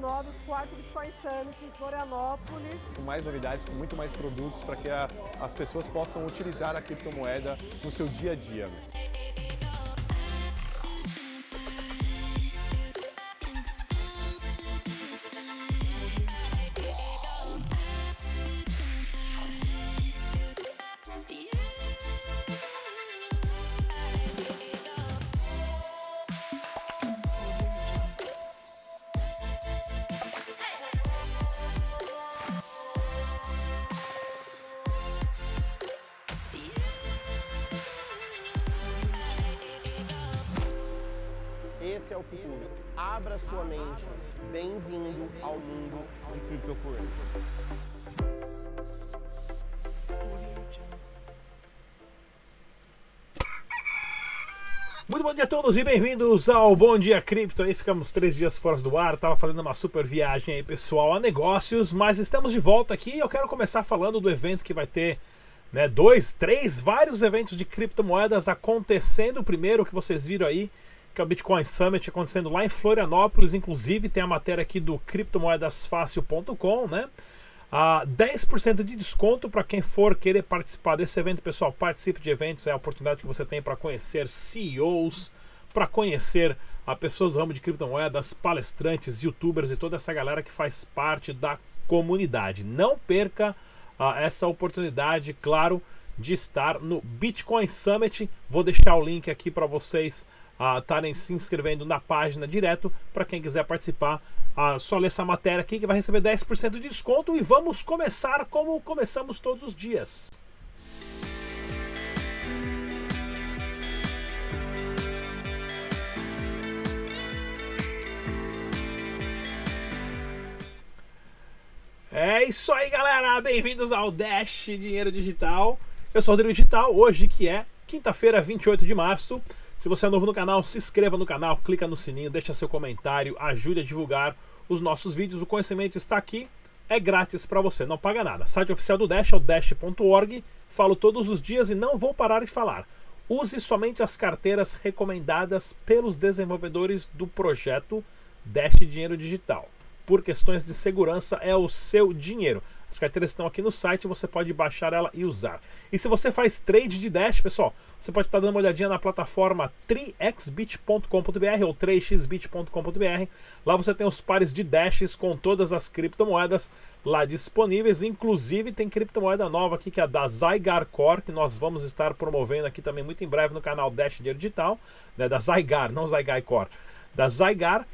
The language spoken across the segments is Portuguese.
2019, quarto Bitcoin Summit em Florianópolis. Com mais novidades, com muito mais produtos para que a, as pessoas possam utilizar a criptomoeda no seu dia a dia. O futuro. Abra sua mente. Bem-vindo ao mundo de cryptocurrency. Muito bom dia a todos e bem-vindos ao Bom Dia Cripto. Aí ficamos três dias fora do ar, tava fazendo uma super viagem aí, pessoal, a negócios, mas estamos de volta aqui. Eu quero começar falando do evento que vai ter, né, dois, três, vários eventos de criptomoedas acontecendo. O primeiro que vocês viram aí, que é o Bitcoin Summit acontecendo lá em Florianópolis, inclusive tem a matéria aqui do criptomoedasfácil.com, né? Ah, 10% de desconto para quem for querer participar desse evento, pessoal. Participe de eventos, é a oportunidade que você tem para conhecer CEOs, para conhecer a pessoas do ramo de criptomoedas, palestrantes, youtubers e toda essa galera que faz parte da comunidade. Não perca ah, essa oportunidade, claro, de estar no Bitcoin Summit. Vou deixar o link aqui para vocês estarem se inscrevendo na página direto para quem quiser participar. Ah, só ler essa matéria aqui que vai receber 10% de desconto e vamos começar como começamos todos os dias. É isso aí, galera! Bem-vindos ao Dash Dinheiro Digital. Eu sou o Rodrigo Digital, hoje que é quinta-feira, 28 de março. Se você é novo no canal, se inscreva no canal, clica no sininho, deixa seu comentário, ajude a divulgar os nossos vídeos. O conhecimento está aqui, é grátis para você, não paga nada. Site oficial do Dash é o dash.org. Falo todos os dias e não vou parar de falar. Use somente as carteiras recomendadas pelos desenvolvedores do projeto Dash Dinheiro Digital por questões de segurança, é o seu dinheiro. As carteiras estão aqui no site, você pode baixar ela e usar. E se você faz trade de Dash, pessoal, você pode estar dando uma olhadinha na plataforma 3xbit.com.br ou 3xbit.com.br. Lá você tem os pares de Dashes com todas as criptomoedas lá disponíveis. Inclusive tem criptomoeda nova aqui que é a da Zygar Core, que nós vamos estar promovendo aqui também muito em breve no canal Dash Digital, né, da Zygar, não Zygar Core, da Zygar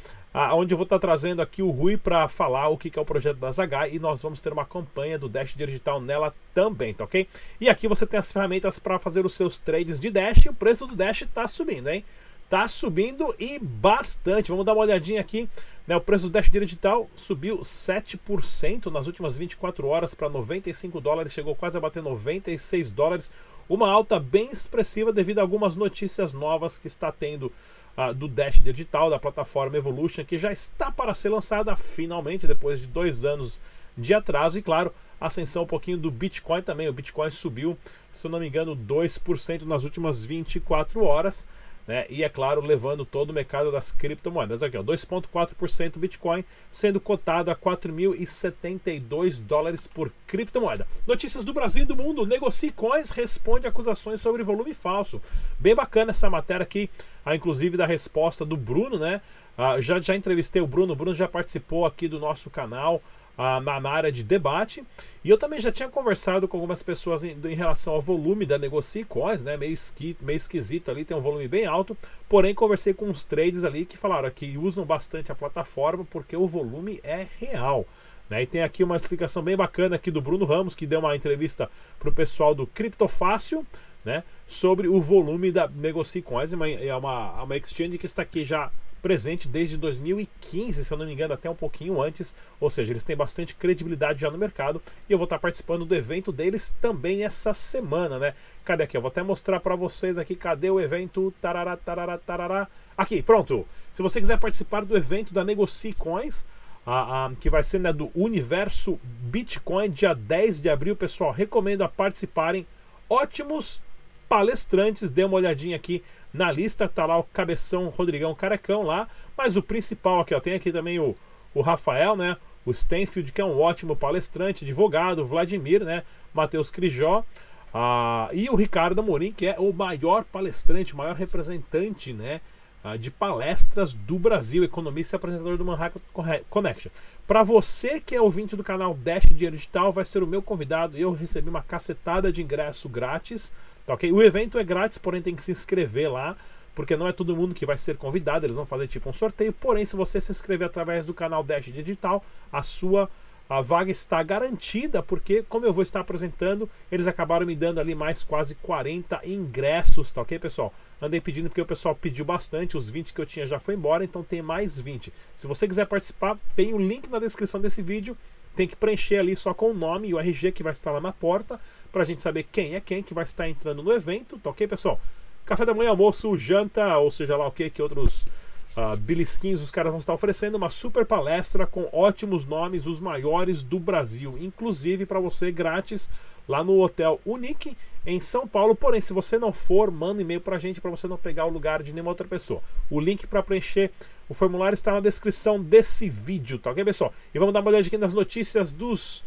onde eu vou estar trazendo aqui o Rui para falar o que é o projeto da Zagai e nós vamos ter uma campanha do Dash Digital nela também, tá ok? E aqui você tem as ferramentas para fazer os seus trades de Dash e o preço do Dash está subindo, hein? Tá subindo e bastante. Vamos dar uma olhadinha aqui. Né? O preço do Dash Digital subiu 7% nas últimas 24 horas para 95 dólares, chegou quase a bater 96 dólares. Uma alta bem expressiva devido a algumas notícias novas que está tendo uh, do Dash Digital, da plataforma Evolution, que já está para ser lançada finalmente, depois de dois anos de atraso. E claro, ascensão um pouquinho do Bitcoin também. O Bitcoin subiu, se eu não me engano, 2% nas últimas 24 horas né? E é claro, levando todo o mercado das criptomoedas. Aqui, ó, 2,4% Bitcoin sendo cotado a 4.072 dólares por criptomoeda. Notícias do Brasil e do mundo. Negocie Coins responde acusações sobre volume falso. Bem bacana essa matéria aqui, ah, inclusive da resposta do Bruno, né? Ah, já, já entrevistei o Bruno, o Bruno já participou aqui do nosso canal ah, na, na, área de debate. E eu também já tinha conversado com algumas pessoas em, em relação ao volume da Negocie Coins, né? Meio, esqui, meio esquisito ali, tem um volume bem alto. Porém, conversei com uns traders ali que falaram que usam bastante a plataforma porque o volume é real. Né? E tem aqui uma explicação bem bacana aqui do Bruno Ramos, que deu uma entrevista para o pessoal do Criptofácil, né? Sobre o volume da Negocie Coins, é uma, é uma, uma exchange que está aqui já presente desde 2015, se eu não me engano, até um pouquinho antes. Ou seja, eles têm bastante credibilidade já no mercado e eu vou estar participando do evento deles também essa semana, né? Cadê aqui? Eu vou até mostrar para vocês aqui, cadê o evento? Tarará, tarará, tarará. Aqui, pronto. Se você quiser participar do evento da Negocie Coins, ah, ah, que vai ser né, do Universo Bitcoin, dia 10 de abril, pessoal, recomendo a participarem. Ótimos palestrantes. Dê uma olhadinha aqui na lista, tá lá o Cabeção Rodrigão Carecão lá. Mas o principal aqui, ó, tem aqui também o, o Rafael, né? O Stenfield, que é um ótimo palestrante, advogado, Vladimir, né? Matheus Crijó. Ah, e o Ricardo Amorim, que é o maior palestrante, o maior representante, né? Ah, de palestras do Brasil, economista e apresentador do Manhattan Connection. Para você que é ouvinte do canal Dash Dinheiro Digital, vai ser o meu convidado. Eu recebi uma cacetada de ingresso grátis. Tá ok? O evento é grátis, porém tem que se inscrever lá, porque não é todo mundo que vai ser convidado. Eles vão fazer tipo um sorteio. Porém, se você se inscrever através do canal Dash Digital, a sua a vaga está garantida, porque, como eu vou estar apresentando, eles acabaram me dando ali mais quase 40 ingressos, tá ok, pessoal? Andei pedindo porque o pessoal pediu bastante, os 20 que eu tinha já foi embora, então tem mais 20. Se você quiser participar, tem o link na descrição desse vídeo. Tem que preencher ali só com o nome e o RG que vai estar lá na porta, para a gente saber quem é quem que vai estar entrando no evento, tá ok, pessoal? Café da manhã, almoço, janta, ou seja lá o que, que outros uh, belisquinhos, os caras vão estar oferecendo uma super palestra com ótimos nomes, os maiores do Brasil, inclusive para você grátis lá no Hotel Unique em São Paulo. Porém, se você não for, manda um e-mail para a gente para você não pegar o lugar de nenhuma outra pessoa. O link para preencher o formulário está na descrição desse vídeo, tá ok, pessoal? E vamos dar uma olhada aqui nas notícias dos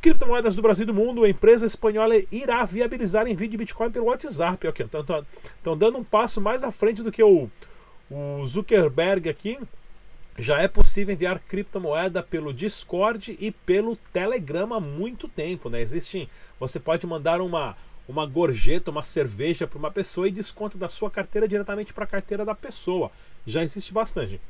criptomoedas do Brasil e do mundo, a empresa espanhola irá viabilizar envio de Bitcoin pelo WhatsApp. Estão dando um passo mais à frente do que o, o Zuckerberg aqui, já é possível enviar criptomoeda pelo Discord e pelo Telegram há muito tempo, né? Existe, você pode mandar uma uma gorjeta, uma cerveja para uma pessoa e desconta da sua carteira diretamente para a carteira da pessoa. Já existe bastante.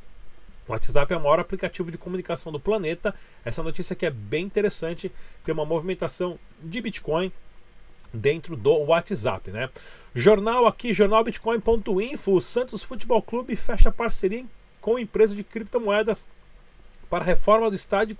O WhatsApp é o maior aplicativo de comunicação do planeta. Essa notícia aqui é bem interessante. Tem uma movimentação de Bitcoin dentro do WhatsApp, né? Jornal aqui, jornalbitcoin.info, o Santos Futebol Clube fecha parceria com empresa de criptomoedas para reforma do estádio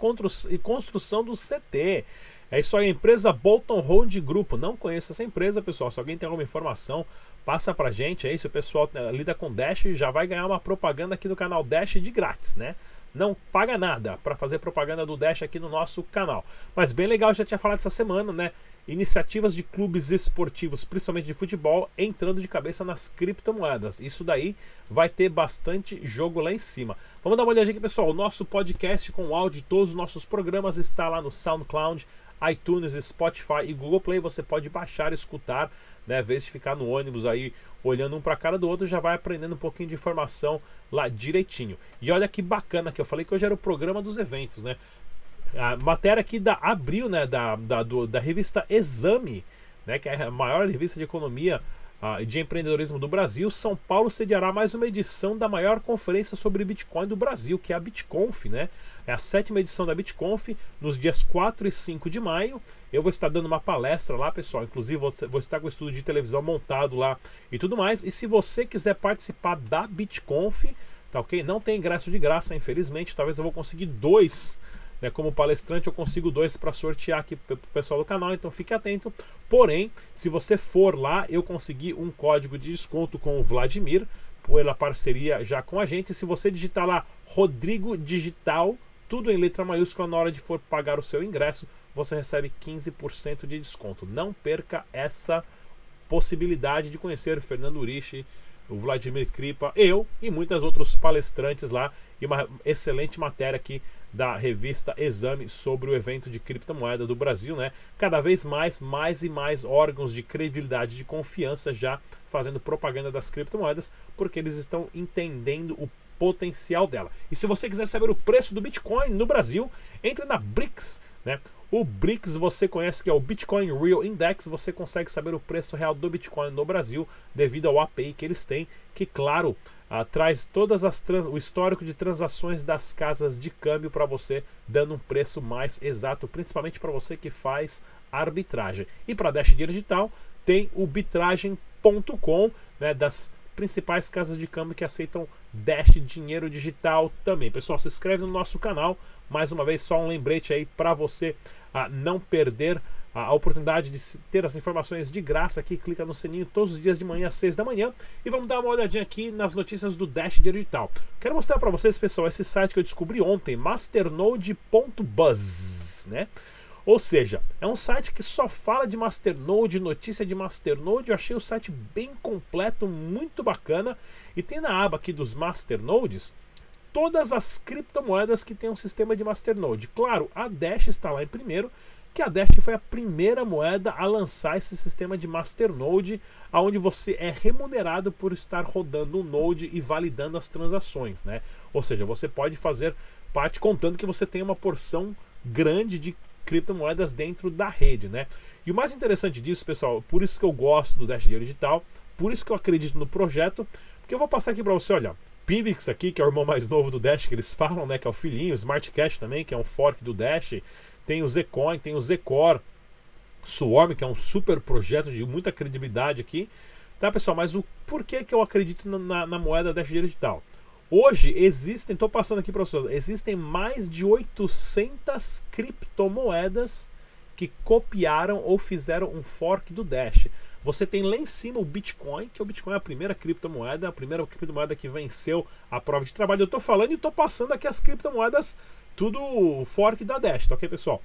e construção do CT. É isso aí, a empresa Bolton Hold Grupo. Não conheço essa empresa, pessoal. Se alguém tem alguma informação, passa pra gente. É isso, o pessoal eh, lida com Dash já vai ganhar uma propaganda aqui no canal Dash de grátis, né? não paga nada para fazer propaganda do Dash aqui no nosso canal. Mas bem legal, já tinha falado essa semana, né? Iniciativas de clubes esportivos, principalmente de futebol, entrando de cabeça nas criptomoedas. Isso daí vai ter bastante jogo lá em cima. Vamos dar uma olhadinha aqui, pessoal. O nosso podcast com áudio de todos os nossos programas está lá no SoundCloud, iTunes, Spotify e Google Play. Você pode baixar, escutar, né? Às vezes ficar no ônibus aí olhando um para a cara do outro, já vai aprendendo um pouquinho de informação lá direitinho. E olha que bacana que eu falei que hoje era o programa dos eventos, né? A matéria aqui da Abril, né? Da, da, do, da revista Exame, né? Que é a maior revista de economia de empreendedorismo do Brasil, São Paulo sediará mais uma edição da maior conferência sobre Bitcoin do Brasil, que é a BitConf, né? É a sétima edição da BitConf, nos dias 4 e 5 de maio. Eu vou estar dando uma palestra lá, pessoal. Inclusive, vou estar com o estudo de televisão montado lá e tudo mais. E se você quiser participar da BitConf, tá ok? Não tem ingresso de graça, infelizmente. Talvez eu vou conseguir dois né? Como palestrante, eu consigo dois para sortear aqui para o pessoal do canal, então fique atento. Porém, se você for lá, eu consegui um código de desconto com o Vladimir, pela parceria já com a gente. Se você digitar lá Rodrigo Digital, tudo em letra maiúscula, na hora de for pagar o seu ingresso, você recebe 15% de desconto. Não perca essa possibilidade de conhecer o Fernando Urishi, o Vladimir Kripa, eu e muitos outros palestrantes lá e uma excelente matéria aqui da revista Exame sobre o evento de criptomoeda do Brasil, né? Cada vez mais, mais e mais órgãos de credibilidade, de confiança já fazendo propaganda das criptomoedas, porque eles estão entendendo o potencial dela. E se você quiser saber o preço do Bitcoin no Brasil, entre na BRICS, né? O BRICS você conhece que é o Bitcoin Real Index, você consegue saber o preço real do Bitcoin no Brasil devido ao API que eles têm, que claro, uh, traz todas as trans, o histórico de transações das casas de câmbio para você, dando um preço mais exato, principalmente para você que faz arbitragem. E para Dash Digital tem o bitragem.com, né, das principais casas de câmbio que aceitam Dash dinheiro digital também. Pessoal, se inscreve no nosso canal. Mais uma vez, só um lembrete aí para você a não perder a oportunidade de ter as informações de graça aqui. Clica no sininho todos os dias de manhã às 6 da manhã. E vamos dar uma olhadinha aqui nas notícias do Dash Digital. Quero mostrar para vocês, pessoal, esse site que eu descobri ontem, masternode.buzz, né? Ou seja, é um site que só fala de Masternode, notícia de Masternode. Eu achei o site bem completo, muito bacana. E tem na aba aqui dos Masternodes todas as criptomoedas que têm um sistema de masternode. Claro, a Dash está lá em primeiro, que a Dash foi a primeira moeda a lançar esse sistema de masternode, aonde você é remunerado por estar rodando um node e validando as transações, né? Ou seja, você pode fazer parte contando que você tem uma porção grande de criptomoedas dentro da rede, né? E o mais interessante disso, pessoal, por isso que eu gosto do Dash Dinheiro Digital, por isso que eu acredito no projeto, porque eu vou passar aqui para você, olha, Pivix aqui, que é o irmão mais novo do Dash, que eles falam, né, que é o filhinho, Smart Cash também, que é um fork do Dash, tem o Zcoin, tem o Zcore, Swarm, que é um super projeto de muita credibilidade aqui. Tá, pessoal? Mas o porquê que eu acredito na, na, na moeda Dash Digital? Hoje existem, estou passando aqui para vocês, existem mais de 800 criptomoedas que copiaram ou fizeram um fork do Dash. Você tem lá em cima o Bitcoin, que o Bitcoin é a primeira criptomoeda, a primeira criptomoeda que venceu a prova de trabalho. Eu estou falando e estou passando aqui as criptomoedas, tudo fork da Dash, tá ok, pessoal?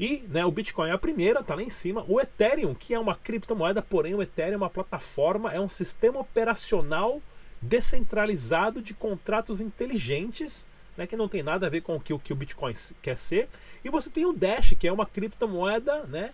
E né, o Bitcoin é a primeira, tá lá em cima. O Ethereum, que é uma criptomoeda, porém o Ethereum é uma plataforma, é um sistema operacional descentralizado de contratos inteligentes né, que não tem nada a ver com o que, o que o Bitcoin quer ser. E você tem o Dash, que é uma criptomoeda né,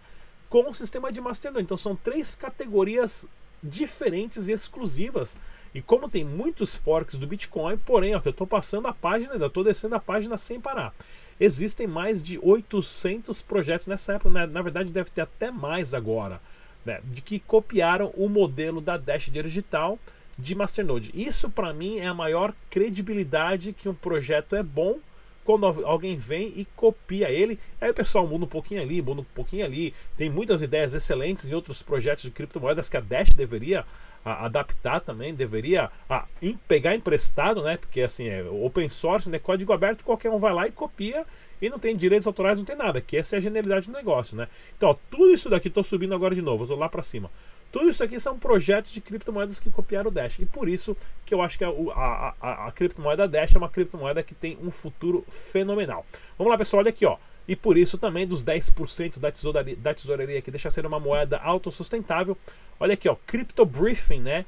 com o sistema de masternode. Então são três categorias diferentes e exclusivas. E como tem muitos forks do Bitcoin, porém, ó, que eu estou passando a página, ainda estou descendo a página sem parar. Existem mais de 800 projetos nessa época, né? na verdade deve ter até mais agora, né? de que copiaram o modelo da Dash Digital de Masternode. Isso para mim é a maior credibilidade que um projeto é bom quando alguém vem e copia ele, aí o pessoal muda um pouquinho ali, muda um pouquinho ali. Tem muitas ideias excelentes em outros projetos de criptomoedas que a Dash deveria a, adaptar também, deveria a, em, pegar emprestado, né? Porque assim, é open source, né? Código aberto, qualquer um vai lá e copia e não tem direitos autorais, não tem nada, que essa é a genialidade do negócio, né? Então, ó, tudo isso daqui, estou subindo agora de novo, vou lá para cima. Tudo isso aqui são projetos de criptomoedas que copiaram o Dash. E por isso que eu acho que a, a, a, a criptomoeda Dash é uma criptomoeda que tem um futuro fenomenal. Vamos lá, pessoal, olha aqui, ó. E por isso também dos 10% da tesouraria, da tesouraria que deixa ser uma moeda autossustentável. Olha aqui, ó, Crypto Briefing, né?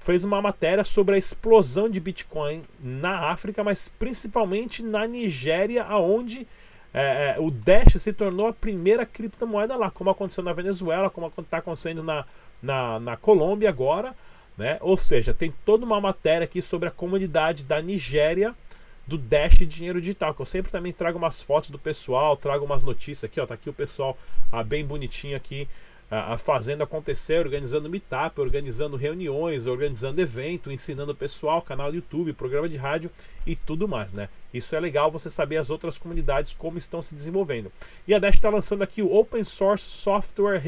Fez uma matéria sobre a explosão de Bitcoin na África, mas principalmente na Nigéria, aonde é, é, o Dash se tornou a primeira criptomoeda lá, como aconteceu na Venezuela, como está acontecendo na, na, na Colômbia agora. Né? Ou seja, tem toda uma matéria aqui sobre a comunidade da Nigéria do Dash Dinheiro Digital, que eu sempre também trago umas fotos do pessoal, trago umas notícias aqui, ó, tá aqui o pessoal ah, bem bonitinho aqui fazendo acontecer, organizando meetup, organizando reuniões, organizando evento, ensinando o pessoal, canal do YouTube, programa de rádio e tudo mais, né? Isso é legal você saber as outras comunidades como estão se desenvolvendo. E a Dash está lançando aqui o Open Source Software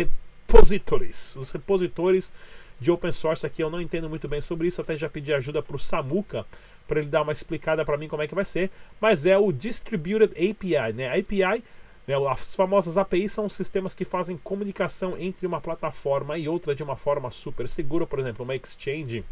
Os repositores de open source aqui. Eu não entendo muito bem sobre isso, até já pedi ajuda para o Samuka para ele dar uma explicada para mim como é que vai ser. Mas é o Distributed API, né? A API né, as famosas APIs são sistemas que fazem comunicação entre uma plataforma e outra de uma forma super segura, por exemplo, uma exchange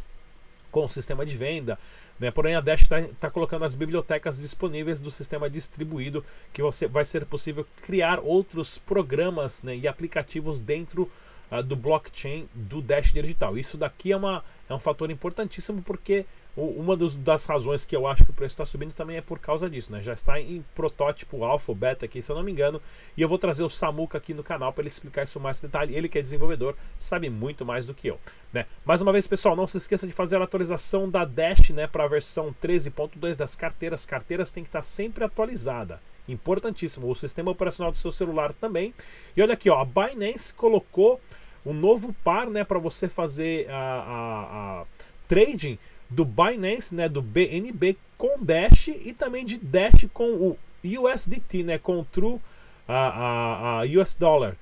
com o sistema de venda, né? Porém a Dash está tá colocando as bibliotecas disponíveis do sistema distribuído que você vai ser possível criar outros programas né, e aplicativos dentro uh, do blockchain do Dash Digital. Isso daqui é, uma, é um fator importantíssimo porque o, uma dos, das razões que eu acho que o preço está subindo também é por causa disso. Né? Já está em protótipo alfa, beta aqui, se eu não me engano. E eu vou trazer o Samuka aqui no canal para ele explicar isso mais em detalhe. Ele que é desenvolvedor, sabe muito mais do que eu. Né? Mais uma vez, pessoal, não se esqueça de fazer a atualização da Dash né, para a versão 13.2 das carteiras. Carteiras tem que estar sempre atualizada. Importantíssimo. O sistema operacional do seu celular também. E olha aqui, ó, a Binance colocou um novo par né, para você fazer a, a, a, trading do Binance, né, do BNB com Dash e também de Dash com o USDT, né, com o True a, a, a US Dollar,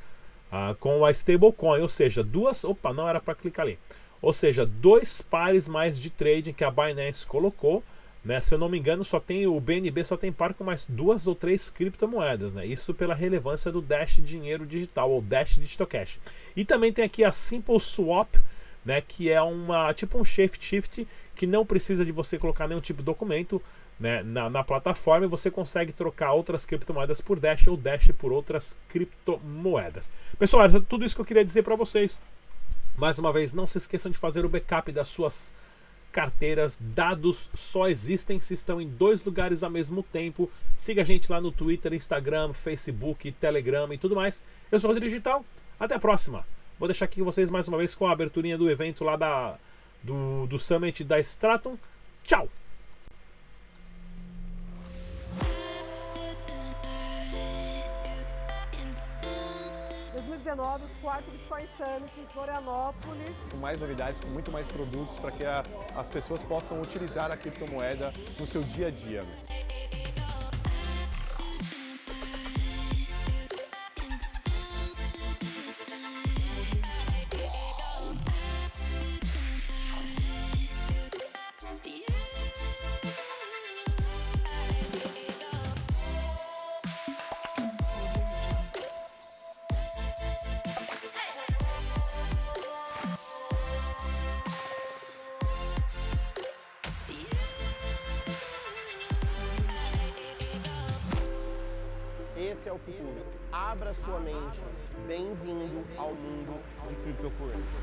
a, com a stablecoin, ou seja, duas, opa, não era para clicar ali. Ou seja, dois pares mais de trading que a Binance colocou né? Se eu não me engano, só tem o BNB só tem par com mais duas ou três criptomoedas, né? Isso pela relevância do Dash Dinheiro Digital ou Dash Digital Cash. E também tem aqui a Simple Swap, né, que é uma tipo um shift shift que não precisa de você colocar nenhum tipo de documento, né, na, na plataforma e você consegue trocar outras criptomoedas por Dash ou Dash por outras criptomoedas. Pessoal, era tudo isso que eu queria dizer para vocês. Mais uma vez, não se esqueçam de fazer o backup das suas carteiras, dados só existem se estão em dois lugares ao mesmo tempo. Siga a gente lá no Twitter, Instagram, Facebook, Telegram e tudo mais. Eu sou o Rodrigo Digital. Até a próxima. Vou deixar aqui vocês mais uma vez com a aberturinha do evento lá da, do, do Summit da Stratum. Tchau! 2019, quarto Bitcoin Summit em Florianópolis. Com mais novidades, com muito mais produtos para que a, as pessoas possam utilizar a criptomoeda no seu dia a dia. É o futuro. Abra sua mente. Bem-vindo ao mundo de criptocurrency.